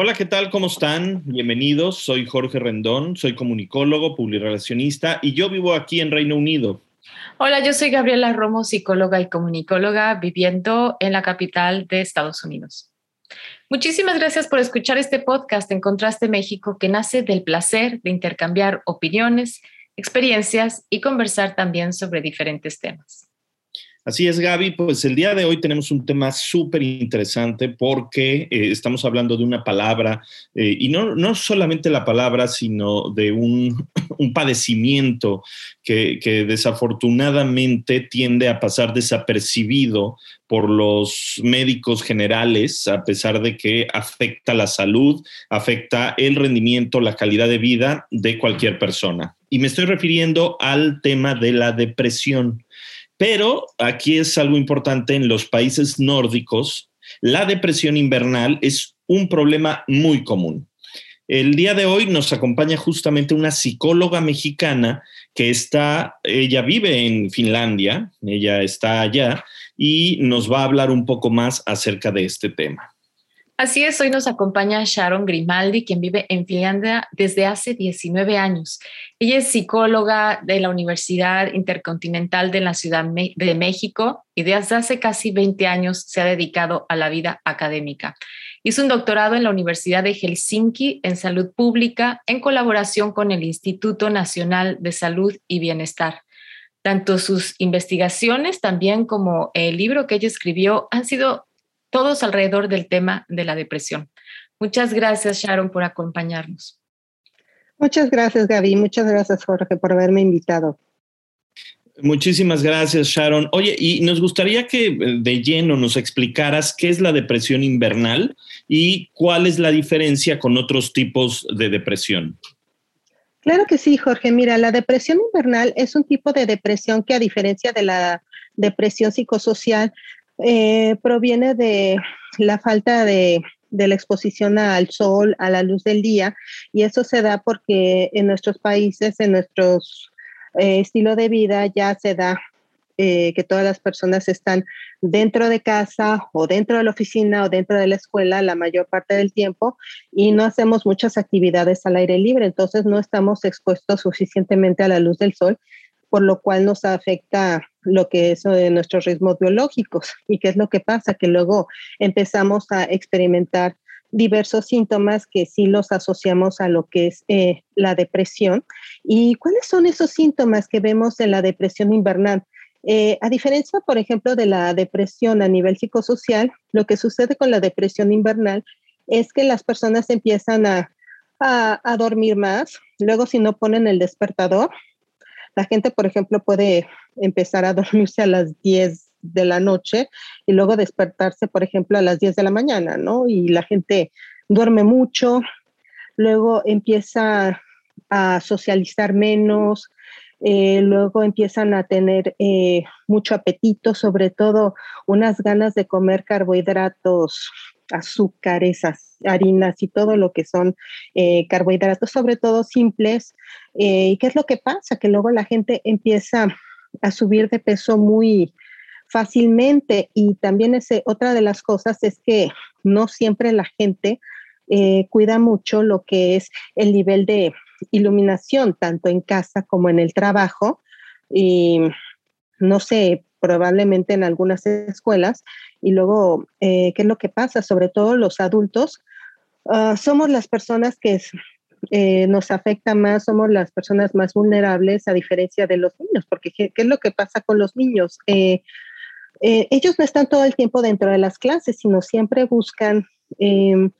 Hola, ¿qué tal? ¿Cómo están? Bienvenidos. Soy Jorge Rendón, soy comunicólogo, publirelacionista y yo vivo aquí en Reino Unido. Hola, yo soy Gabriela Romo, psicóloga y comunicóloga viviendo en la capital de Estados Unidos. Muchísimas gracias por escuchar este podcast en Contraste México que nace del placer de intercambiar opiniones, experiencias y conversar también sobre diferentes temas. Así es, Gaby. Pues el día de hoy tenemos un tema súper interesante porque eh, estamos hablando de una palabra, eh, y no, no solamente la palabra, sino de un, padecimiento que, que, desafortunadamente tiende a pasar desapercibido por los médicos generales, a pesar de que afecta la salud, afecta el rendimiento, la calidad de vida de cualquier persona. Y me estoy refiriendo al tema de la depresión. Pero aquí es algo importante, en los países nórdicos, la depresión invernal es un problema muy común. El día de hoy nos acompaña justamente una psicóloga mexicana que está, ella vive en Finlandia, ella está allá y nos va a hablar un poco más acerca de este tema. Así es, hoy nos acompaña Sharon Grimaldi, quien vive en Finlandia desde hace 19 años. Ella es psicóloga de la Universidad Intercontinental de la Ciudad de México y desde hace casi 20 años se ha dedicado a la vida académica. Hizo un doctorado en la Universidad de Helsinki en salud pública en colaboración con el Instituto Nacional de Salud y Bienestar. Tanto sus investigaciones también como el libro que ella escribió han sido todos alrededor del tema de la depresión. Muchas gracias, Sharon, por acompañarnos. Muchas gracias, Gaby. Muchas gracias, Jorge, por haberme invitado. Muchísimas gracias, Sharon. Oye, y nos gustaría que eh, de lleno nos explicaras qué es la depresión invernal y cuál es la diferencia con otros tipos de depresión. Claro que sí, Jorge. Mira, la depresión invernal es un tipo de depresión que a diferencia de la depresión psicosocial eh, proviene de la falta de, la exposición al sol, a la luz del día, y eso se da porque en nuestros países, en nuestro eh, estilo de vida, ya se da eh, que todas las personas están dentro de casa o dentro de la oficina o dentro de la escuela la mayor parte del tiempo y no hacemos muchas actividades al aire libre, entonces no estamos expuestos suficientemente a la luz del sol por lo cual nos afecta lo que es de nuestros ritmos biológicos. ¿Y qué es lo que pasa? Que luego empezamos a experimentar diversos síntomas que sí los asociamos a lo que es eh, la depresión. ¿Y cuáles son esos síntomas que vemos en la depresión invernal? Eh, a diferencia, por ejemplo, de la depresión a nivel psicosocial, lo que sucede con la depresión invernal es que las personas empiezan a, a dormir más, luego si no ponen el despertador, la gente, por ejemplo, puede empezar a dormirse a las 10 de la noche y luego despertarse, por ejemplo, a las 10 de la mañana, ¿no? Y la gente duerme mucho, luego empieza a socializar menos, eh, luego empiezan a tener eh, mucho apetito, sobre todo unas ganas de comer carbohidratos, azúcares, harinas y todo lo que son eh, carbohidratos, sobre todo simples. ¿Y qué es lo que pasa? Que luego la gente empieza a subir de peso muy fácilmente y también ese, otra de las cosas es que no siempre la gente cuida mucho lo que es el nivel de iluminación tanto en casa como en el trabajo y no sé, probablemente en algunas escuelas. Y luego, eh, ¿qué es lo que pasa? Sobre todo los adultos, ah, somos las personas que eh, nos afecta más, somos las personas más vulnerables a diferencia de los niños, porque ¿qué, es lo que pasa con los niños? Eh, ellos no están todo el tiempo dentro de las clases, sino siempre buscan em,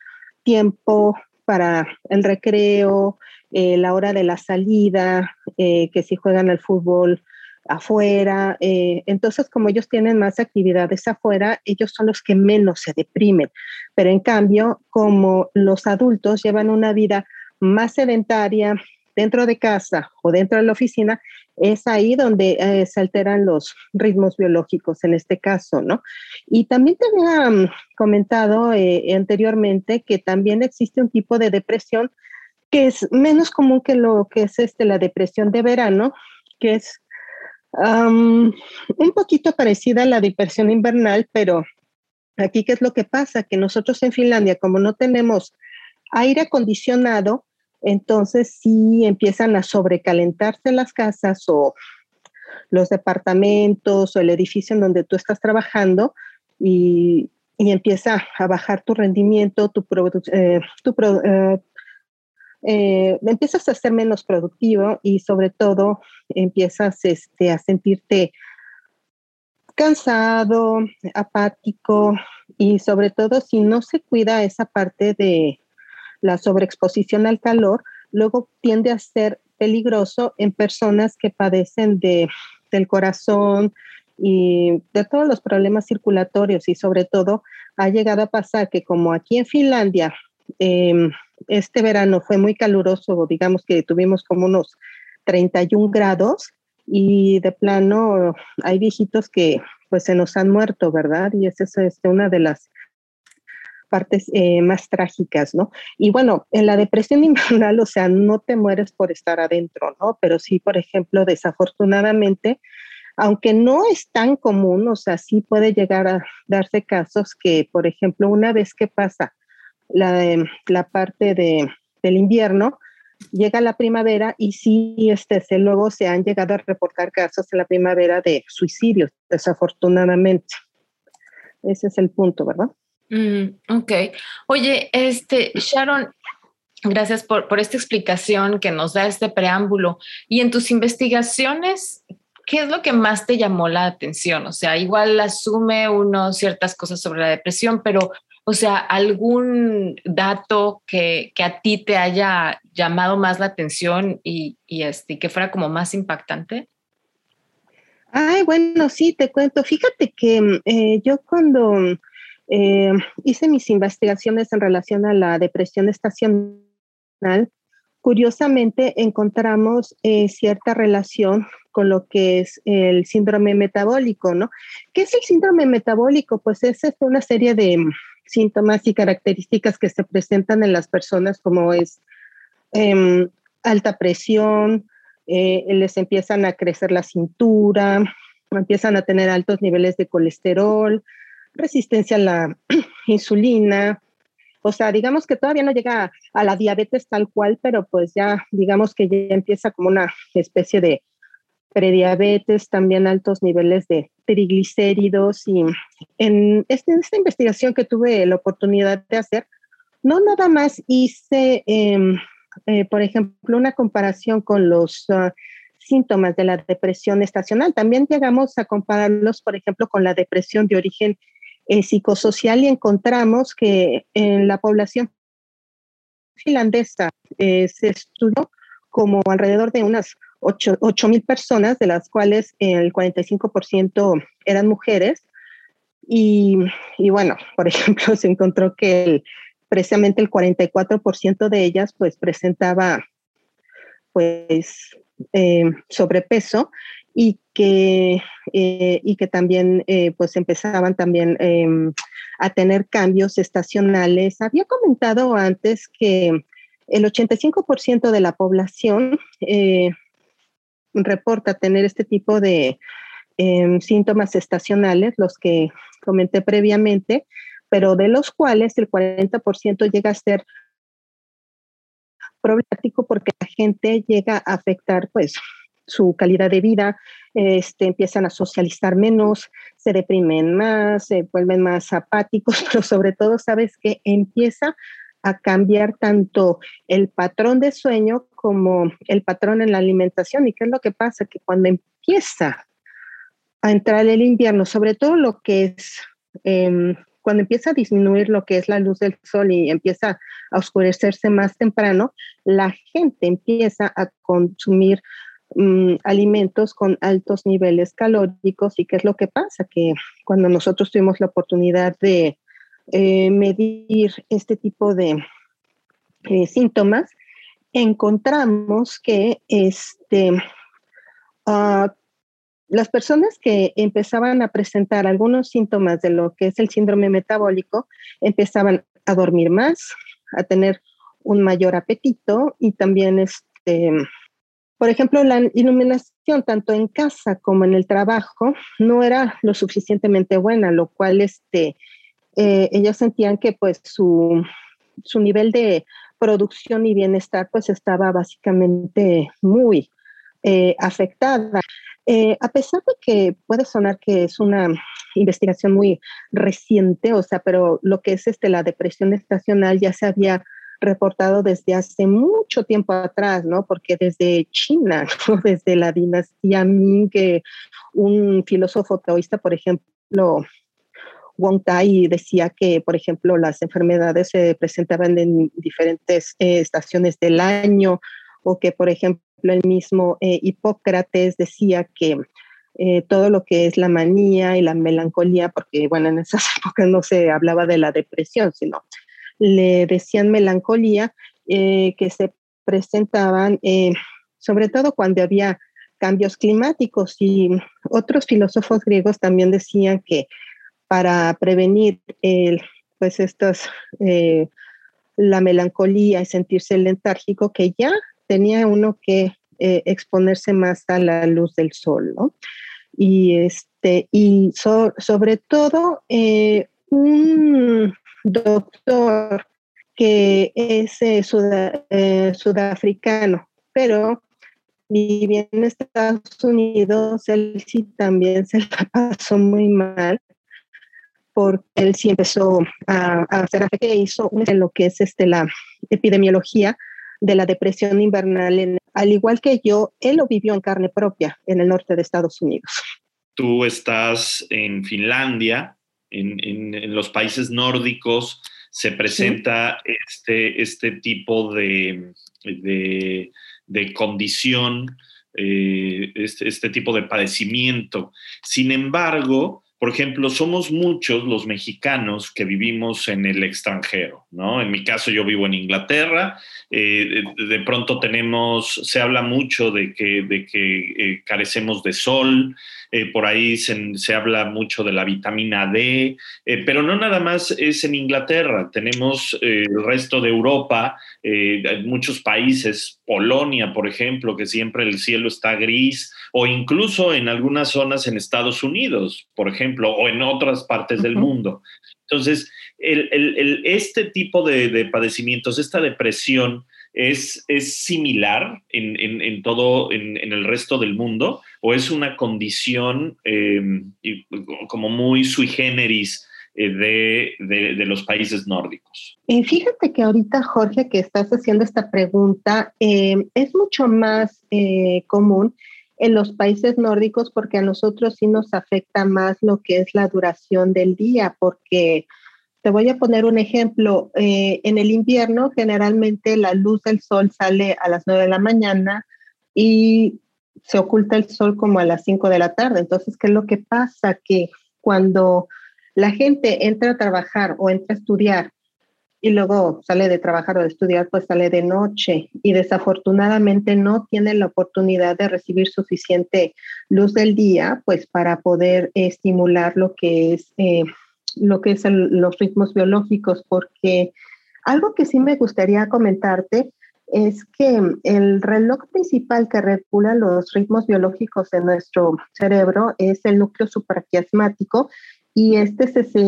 tiempo para el recreo, la hora de la salida, que si juegan al fútbol afuera. Eh, entonces, como ellos tienen más actividades afuera, ellos son los que menos se deprimen. Pero en cambio, como los adultos llevan una vida más sedentaria dentro de casa o dentro de la oficina, es ahí donde eh, se alteran los ritmos biológicos en este caso, ¿no? Y también te había mm, comentado eh, anteriormente que también existe un tipo de depresión que es menos común que lo que es este, la depresión de verano, que es un poquito parecida a la depresión invernal, pero aquí, ¿qué es lo que pasa? Que nosotros en Finlandia, como no tenemos aire acondicionado, entonces sí empiezan a sobrecalentarse las casas o los departamentos o el edificio en donde tú estás trabajando y, empieza a bajar tu rendimiento, tu, eh, tu eh, eh, empiezas a ser menos productivo y sobre todo empiezas este, a sentirte cansado, apático y sobre todo si no se cuida esa parte de la sobreexposición al calor, luego tiende a ser peligroso en personas que padecen de, del corazón y de todos los problemas circulatorios y sobre todo ha llegado a pasar que como aquí en Finlandia eh, este verano fue muy caluroso, digamos que tuvimos como unos 31 grados y de plano hay viejitos que pues se nos han muerto, ¿verdad? Y esa es este, una de las partes eh, más trágicas, ¿no? Y bueno, en la depresión invernal, o sea, no te mueres por estar adentro, ¿no? Pero sí, por ejemplo, desafortunadamente, aunque no es tan común, o sea, sí puede llegar a darse casos que, por ejemplo, una vez que pasa la, la parte de, del invierno, llega la primavera y sí, este, se, luego se han llegado a reportar casos en la primavera de suicidios, desafortunadamente. Ese es el punto, ¿verdad? Mm, ok. Oye, este, Sharon, gracias por, por esta explicación que nos da este preámbulo. Y en tus investigaciones, ¿qué es lo que más te llamó la atención? O sea, igual asume uno ciertas cosas sobre la depresión, pero o sea, algún dato que, a ti te haya llamado más la atención y, este, que fuera como más impactante. Ay, bueno, sí, te cuento. Fíjate que eh, yo cuando eh, hice mis investigaciones en relación a la depresión estacional, curiosamente encontramos eh, cierta relación con lo que es el síndrome metabólico, ¿no? ¿Qué es el síndrome metabólico? Pues es una serie de síntomas y características que se presentan en las personas como es em, alta presión, eh, les empiezan a crecer la cintura, empiezan a tener altos niveles de colesterol, resistencia a la insulina. O sea, digamos que todavía no llega a la diabetes tal cual, pero pues ya digamos que ya empieza como una especie de prediabetes, también altos niveles de triglicéridos y en, este, esta investigación que tuve la oportunidad de hacer, no nada más hice, em, eh, por ejemplo, una comparación con los ah, síntomas de la depresión estacional, también llegamos a compararlos, por ejemplo, con la depresión de origen eh, psicosocial y encontramos que en la población finlandesa eh, se estudió como alrededor de unas 8 mil personas, de las cuales el 45% eran mujeres. Y, y, bueno, por ejemplo, se encontró que precisamente el 44% de ellas pues presentaba pues eh, sobrepeso y que, eh, y que también eh, pues empezaban también em, a tener cambios estacionales. Había comentado antes que el 85% de la población reporta tener este tipo de em, síntomas estacionales, los que comenté previamente, pero de los cuales el 40% llega a ser problemático porque la gente llega a afectar pues su calidad de vida, este, empiezan a socializar menos, se deprimen más, se vuelven más apáticos, pero sobre todo, sabes que empieza a cambiar tanto el patrón de sueño como el patrón en la alimentación. ¿Y qué es lo que pasa? Que cuando empieza a entrar el invierno, sobre todo lo que es, em, cuando empieza a disminuir lo que es la luz del sol y empieza a oscurecerse más temprano, la gente empieza a consumir mm, alimentos con altos niveles calóricos y qué es lo que pasa, que cuando nosotros tuvimos la oportunidad de eh, medir este tipo de eh, síntomas, encontramos que este, uh, las personas que empezaban a presentar algunos síntomas de lo que es el síndrome metabólico empezaban a dormir más, a tener un mayor apetito y también, este, por ejemplo, la iluminación tanto en casa como en el trabajo no era lo suficientemente buena, lo cual este, eh, ellos sentían que pues su, su nivel de producción y bienestar pues estaba básicamente muy eh, afectada. Eh, a pesar de que puede sonar que es una investigación muy reciente, o sea, pero lo que es este, la depresión estacional ya se había reportado desde hace mucho tiempo atrás, ¿no? Porque desde China, desde la dinastía Ming, un filósofo taoísta, por ejemplo, Wong Tai decía que, por ejemplo, las enfermedades se presentaban en diferentes eh, estaciones del año, o que, por ejemplo, el mismo eh, Hipócrates decía que eh, todo lo que es la manía y la melancolía, porque bueno, en esas épocas no se hablaba de la depresión, sino le decían melancolía, que se presentaban sobre todo cuando había cambios climáticos. Y otros filósofos griegos también decían que para prevenir el, pues estos, la melancolía y sentirse letárgico, que ya tenía uno que eh, exponerse más a la luz del sol. Y, este, y sobre todo, eh, un doctor que es eh, sudafricano, pero vivía en Estados Unidos, él sí también se la pasó muy mal porque él sí empezó a, a hacer que hizo en lo que es este, la epidemiología de la depresión invernal. al igual que yo, él lo vivió en carne propia en el norte de Estados Unidos. Tú estás en Finlandia, en, los países nórdicos, se presenta este, este tipo de, de, condición, eh, este, este tipo de padecimiento. Sin embargo, por ejemplo, somos muchos los mexicanos que vivimos en el extranjero, ¿no? En mi caso yo vivo en Inglaterra, eh, de, pronto tenemos, se habla mucho de que, eh, carecemos de sol, eh, por ahí se, habla mucho de la vitamina D, pero no nada más es en Inglaterra, tenemos el resto de Europa, muchos países, Polonia, por ejemplo, que siempre el cielo está gris, o incluso en algunas zonas en Estados Unidos, por ejemplo, o en otras partes del mundo. Entonces, este tipo de, padecimientos, esta depresión, es, es similar en, todo, en, el resto del mundo, o es una condición em, como muy sui generis eh, de, los países nórdicos? fíjate que ahorita, Jorge, que estás haciendo esta pregunta, em, es mucho más eh, común en los países nórdicos porque a nosotros sí nos afecta más lo que es la duración del día, porque te voy a poner un ejemplo. Eh, en el invierno generalmente la luz del sol sale a las 9 de la mañana y se oculta el sol como a las 5 de la tarde. Entonces, ¿qué es lo que pasa? Que cuando la gente entra a trabajar o entra a estudiar y luego sale de trabajar o de estudiar, pues sale de noche y desafortunadamente no tiene la oportunidad de recibir suficiente luz del día, pues para poder estimular lo que es, eh, lo que es los ritmos biológicos, porque algo que sí me gustaría comentarte es que el reloj principal que regula los ritmos biológicos de nuestro cerebro es el núcleo supraquiasmático y este se, se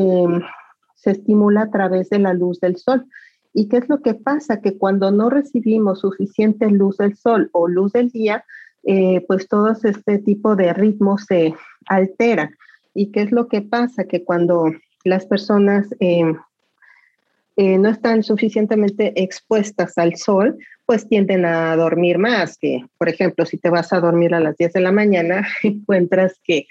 se estimula a través de la luz del sol. ¿Y qué es lo que pasa? Que cuando no recibimos suficiente luz del sol o luz del día, eh, pues todo este tipo de ritmos se alteran. ¿Y qué es lo que pasa? Que cuando las personas eh, eh, no están suficientemente expuestas al sol, pues tienden a dormir más. Que, por ejemplo, si te vas a dormir a las 10 de la mañana, encuentras que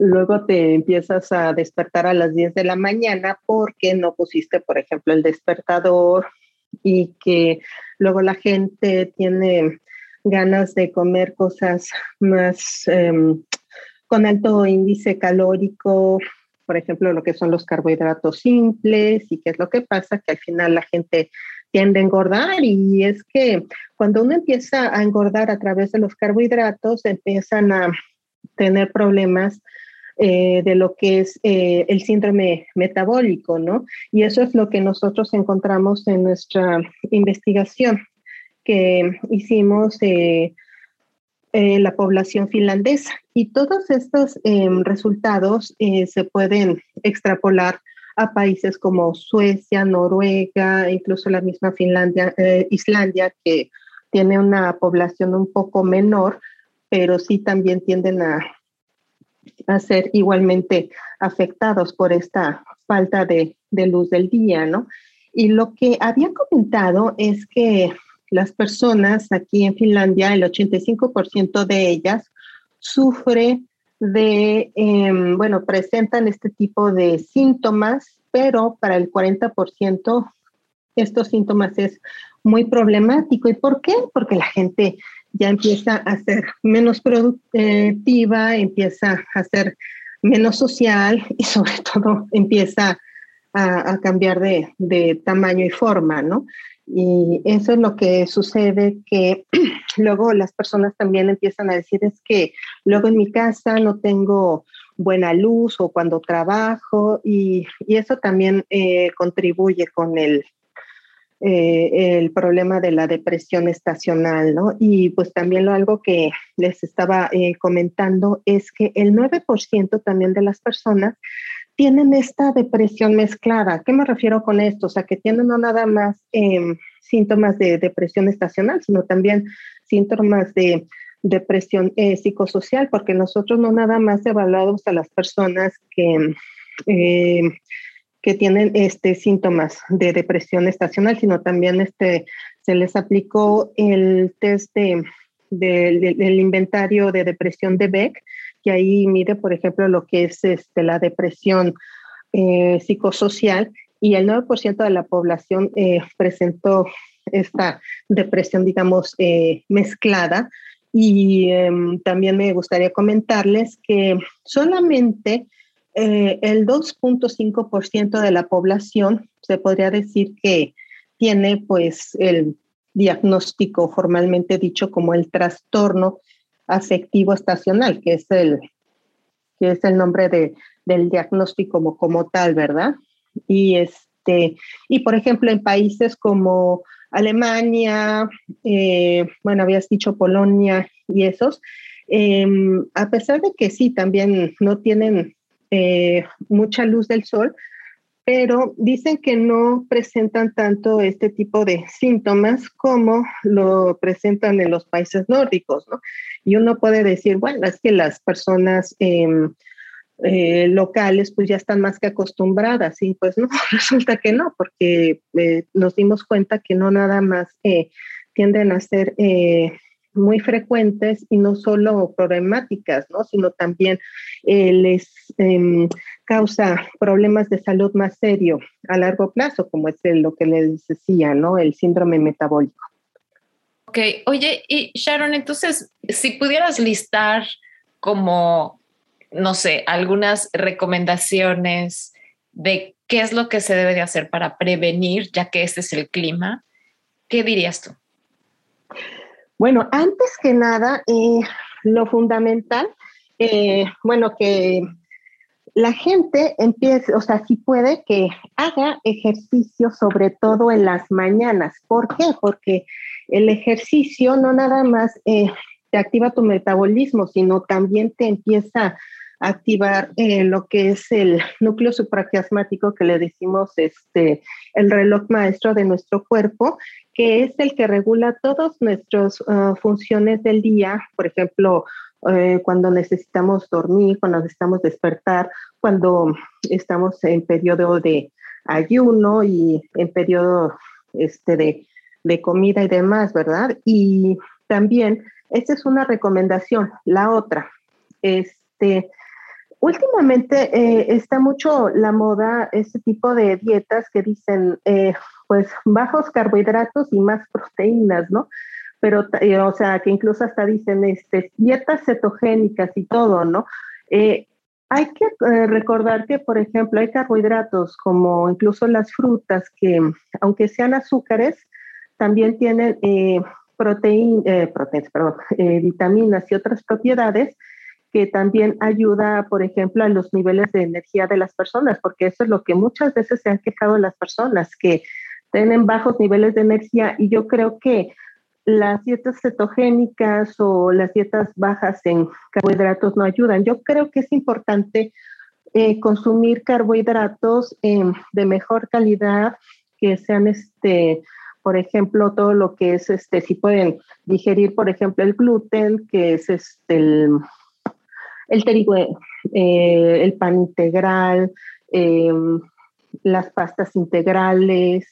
luego te empiezas a despertar a las 10 de la mañana porque no pusiste, por ejemplo, el despertador y que luego la gente tiene ganas de comer cosas más em, con alto índice calórico, por ejemplo, lo que son los carbohidratos simples y qué es lo que pasa, que al final la gente tiende a engordar y es que cuando uno empieza a engordar a través de los carbohidratos, empiezan a tener problemas eh, de lo que es eh, el síndrome metabólico, ¿no? Y eso es lo que nosotros encontramos en nuestra investigación que hicimos eh, en la población finlandesa. Y todos estos resultados se pueden extrapolar a países como Suecia, Noruega, incluso la misma Finlandia, Islandia, que tiene una población un poco menor, pero sí también tienden a a ser igualmente afectados por esta falta de, luz del día, ¿no? Y lo que había comentado es que las personas aquí en Finlandia, el 85% de ellas sufre de, em, bueno, presentan este tipo de síntomas, pero para el 40% estos síntomas es muy problemático. ¿Y por qué? Porque la gente ya empieza a ser menos productiva, empieza a ser menos social y sobre todo empieza a, cambiar de, tamaño y forma, ¿no? Y eso es lo que sucede que luego las personas también empiezan a decir es que luego en mi casa no tengo buena luz o cuando trabajo y, eso también eh, contribuye con el, eh, el problema de la depresión estacional, ¿no? Y pues también lo algo que les estaba eh, comentando es que el 9% también de las personas tienen esta depresión mezclada. ¿Qué me refiero con esto? O sea, que tienen no nada más em, síntomas de depresión estacional, sino también síntomas de depresión eh, psicosocial, porque nosotros no nada más evaluamos a las personas que em, que tienen este, síntomas de depresión estacional, sino también este, se les aplicó el test de, del inventario de depresión de Beck, que ahí mide, por ejemplo, lo que es este, la depresión eh, psicosocial, y el 9% de la población eh, presentó esta depresión, digamos, eh, mezclada. Y em, también me gustaría comentarles que solamente eh, el 2.5% de la población se podría decir que tiene pues el diagnóstico formalmente dicho como el trastorno afectivo estacional, que es el, que es el nombre de, del diagnóstico como, como tal, ¿verdad? Y, este, y por ejemplo, en países como Alemania, eh, bueno, habías dicho Polonia y esos, em, a pesar de que sí, también no tienen eh, mucha luz del sol, pero dicen que no presentan tanto este tipo de síntomas como lo presentan en los países nórdicos, ¿no? Y uno puede decir, bueno, es que las personas em, eh, locales pues ya están más que acostumbradas, y pues no, resulta que no, porque eh, nos dimos cuenta que no nada más tienden a ser muy frecuentes y no solo problemáticas, ¿no? sino también eh, les em, causa problemas de salud más serio a largo plazo, como es lo que les decía, ¿no? el síndrome metabólico. Ok, oye, y Sharon, entonces, si pudieras listar como, no sé, algunas recomendaciones de qué es lo que se debe de hacer para prevenir, ya que este es el clima, ¿qué dirías tú? Bueno, antes que nada, eh, lo fundamental, eh, bueno, que la gente empiece, o sea, si puede que haga ejercicio, sobre todo en las mañanas. ¿Por qué? Porque el ejercicio no nada más eh, te activa tu metabolismo, sino también te empieza a activar lo que es el núcleo supraquiasmático que le decimos este el reloj maestro de nuestro cuerpo que es el que regula todas nuestras ah, funciones del día, por ejemplo, eh, cuando necesitamos dormir, cuando necesitamos despertar, cuando estamos en periodo de ayuno y en periodo este, de, de comida y demás, ¿verdad? Y también, esta es una recomendación. La otra, este, últimamente eh, está mucho la moda, este tipo de dietas que dicen, eh, pues bajos carbohidratos y más proteínas, ¿no? pero, eh, o sea, que incluso hasta dicen este, dietas cetogénicas y todo, ¿no? Eh, hay que eh, recordar que, por ejemplo, hay carbohidratos como incluso las frutas que, aunque sean azúcares, también tienen proteínas, vitaminas y otras propiedades que también ayuda, por ejemplo, a los niveles de energía de las personas, porque eso es lo que muchas veces se han quejado las personas, que tienen bajos niveles de energía y yo creo que las dietas cetogénicas o las dietas bajas en carbohidratos no ayudan. Yo creo que es importante eh, consumir carbohidratos em, de mejor calidad, que sean, este, por ejemplo, todo lo que es, este, si pueden digerir, por ejemplo, el gluten, que es este, el, el trigo, eh, el pan integral, em, las pastas integrales,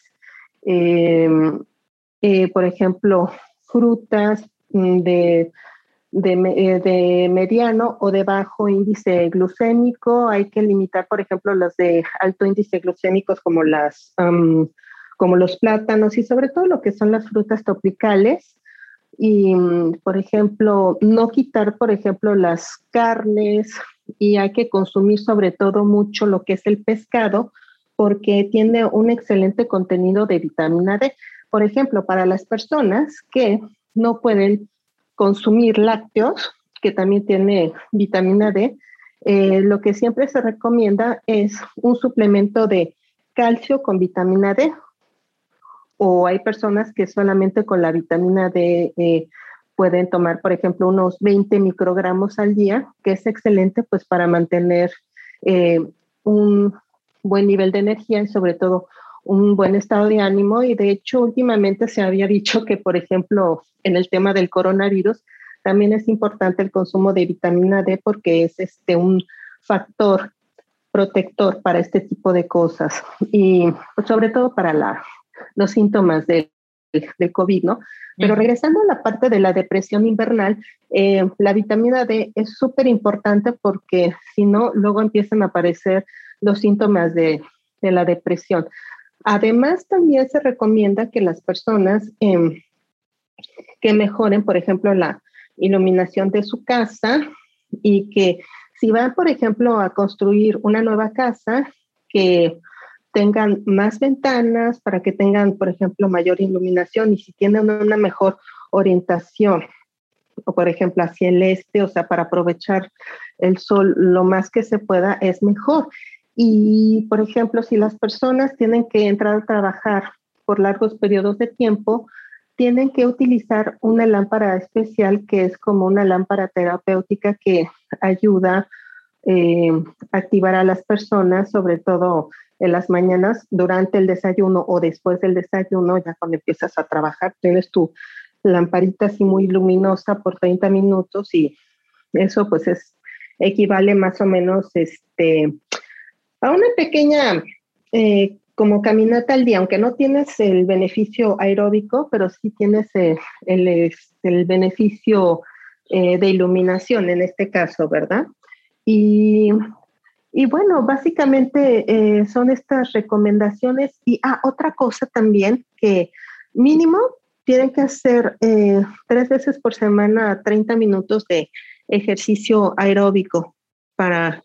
por ejemplo, frutas mm, de, eh, de, mediano o de bajo índice glucémico. Hay que limitar, por ejemplo, las de alto índice glucémicos como, las, como los plátanos y sobre todo lo que son las frutas tropicales. Y, mm, por ejemplo, no quitar, por ejemplo, las carnes y hay que consumir sobre todo mucho lo que es el pescado porque tiene un excelente contenido de vitamina D. Por ejemplo, para las personas que no pueden consumir lácteos, que también tiene vitamina D, eh, lo que siempre se recomienda es un suplemento de calcio con vitamina D. O hay personas que solamente con la vitamina D eh, pueden tomar, por ejemplo, unos 20 microgramos al día, que es excelente pues para mantener eh, un buen nivel de energía y sobre todo un buen estado de ánimo. Y de hecho últimamente se había dicho que, por ejemplo, en el tema del coronavirus, también es importante el consumo de vitamina D porque es este un factor protector para este tipo de cosas. Y sobre todo para la, los síntomas del, del COVID, ¿no? Pero regresando a la parte de la depresión invernal, eh, la vitamina D es súper importante porque si no, luego empiezan a aparecer los síntomas de, la depresión. Además, también se recomienda que las personas em, que mejoren, por ejemplo, la iluminación de su casa y que si van, por ejemplo, a construir una nueva casa, que tengan más ventanas para que tengan, por ejemplo, mayor iluminación y si tienen una mejor orientación, o por ejemplo hacia el este, o sea, para aprovechar el sol lo más que se pueda, es mejor. Y, por ejemplo, si las personas tienen que entrar a trabajar por largos periodos de tiempo, tienen que utilizar una lámpara especial que es como una lámpara terapéutica que ayuda eh, a activar a las personas, sobre todo en las mañanas, durante el desayuno o después del desayuno, ya cuando empiezas a trabajar, tienes tu lamparita así muy luminosa por 30 minutos y eso pues es equivale más o menos este a una pequeña eh, como caminata al día, aunque no tienes el beneficio aeróbico, pero sí tienes eh, el, el, beneficio eh, de iluminación en este caso, ¿verdad? Y, y bueno, básicamente son estas recomendaciones. Y ah, otra cosa también que mínimo tienen que hacer tres veces por semana 30 minutos de ejercicio aeróbico para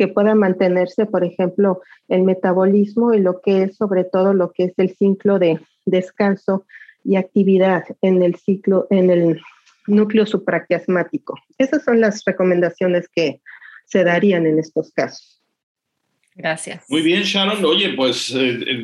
que pueda mantenerse, por ejemplo, el metabolismo y lo que es sobre todo lo que es el ciclo de descanso y actividad en el ciclo, en el núcleo supraquiasmático. Esas son las recomendaciones que se darían en estos casos. Gracias. Muy bien, Sharon. Oye, pues eh, eh,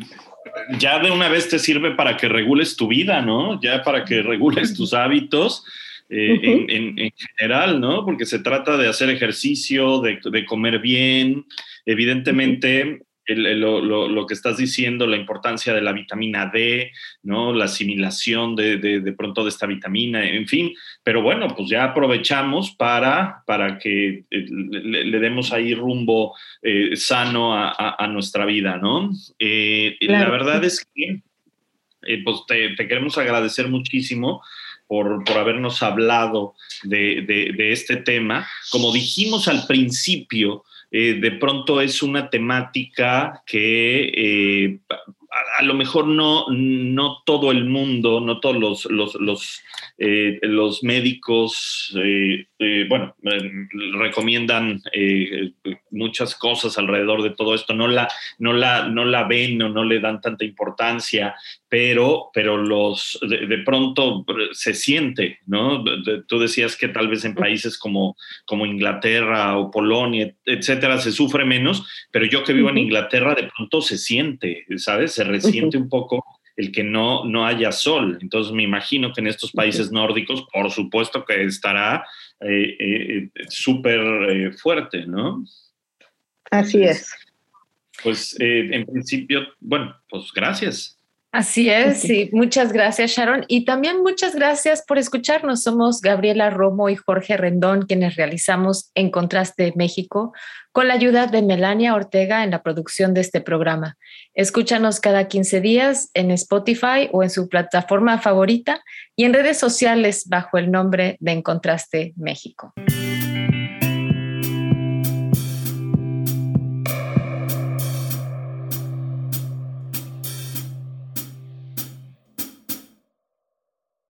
ya de una vez te sirve para que regules tu vida, ¿no? Ya para que regules tus hábitos eh, en, general, ¿no? Porque se trata de hacer ejercicio, de, comer bien, evidentemente. lo, que estás diciendo, la importancia de la vitamina D, ¿no? La asimilación de, de, pronto de esta vitamina, en fin. Pero bueno, pues ya aprovechamos para, para que eh, le, demos ahí rumbo eh, sano a, nuestra vida, ¿no? La verdad es que pues te, te, queremos agradecer muchísimo por, habernos hablado de, este tema. Como dijimos al principio, eh, de pronto es una temática que eh, a lo mejor no, no todo el mundo, no todos los, los, los, eh, médicos, bueno, recomiendan muchas cosas alrededor de todo esto, no la, no la, no la ven o no le dan tanta importancia, pero, pero los, de, pronto se siente, ¿no? tú decías que tal vez en países como, como Inglaterra o Polonia, etcétera, se sufre menos, pero yo que vivo en Inglaterra, de pronto se siente, ¿sabes? Se resiente un poco el que no, no haya sol. Entonces me imagino que en estos países nórdicos, por supuesto que estará eh, eh, súper eh, fuerte, ¿no? Así es. Pues en principio, bueno, pues gracias. Así es, sí. Muchas gracias, Sharon. Y también muchas gracias por escucharnos. Somos Gabriela Romo y Jorge Rendón, quienes realizamos En Contraste México, con la ayuda de Melania Ortega en la producción de este programa. Escúchanos cada 15 días en Spotify o en su plataforma favorita y en redes sociales bajo el nombre de En Contraste México.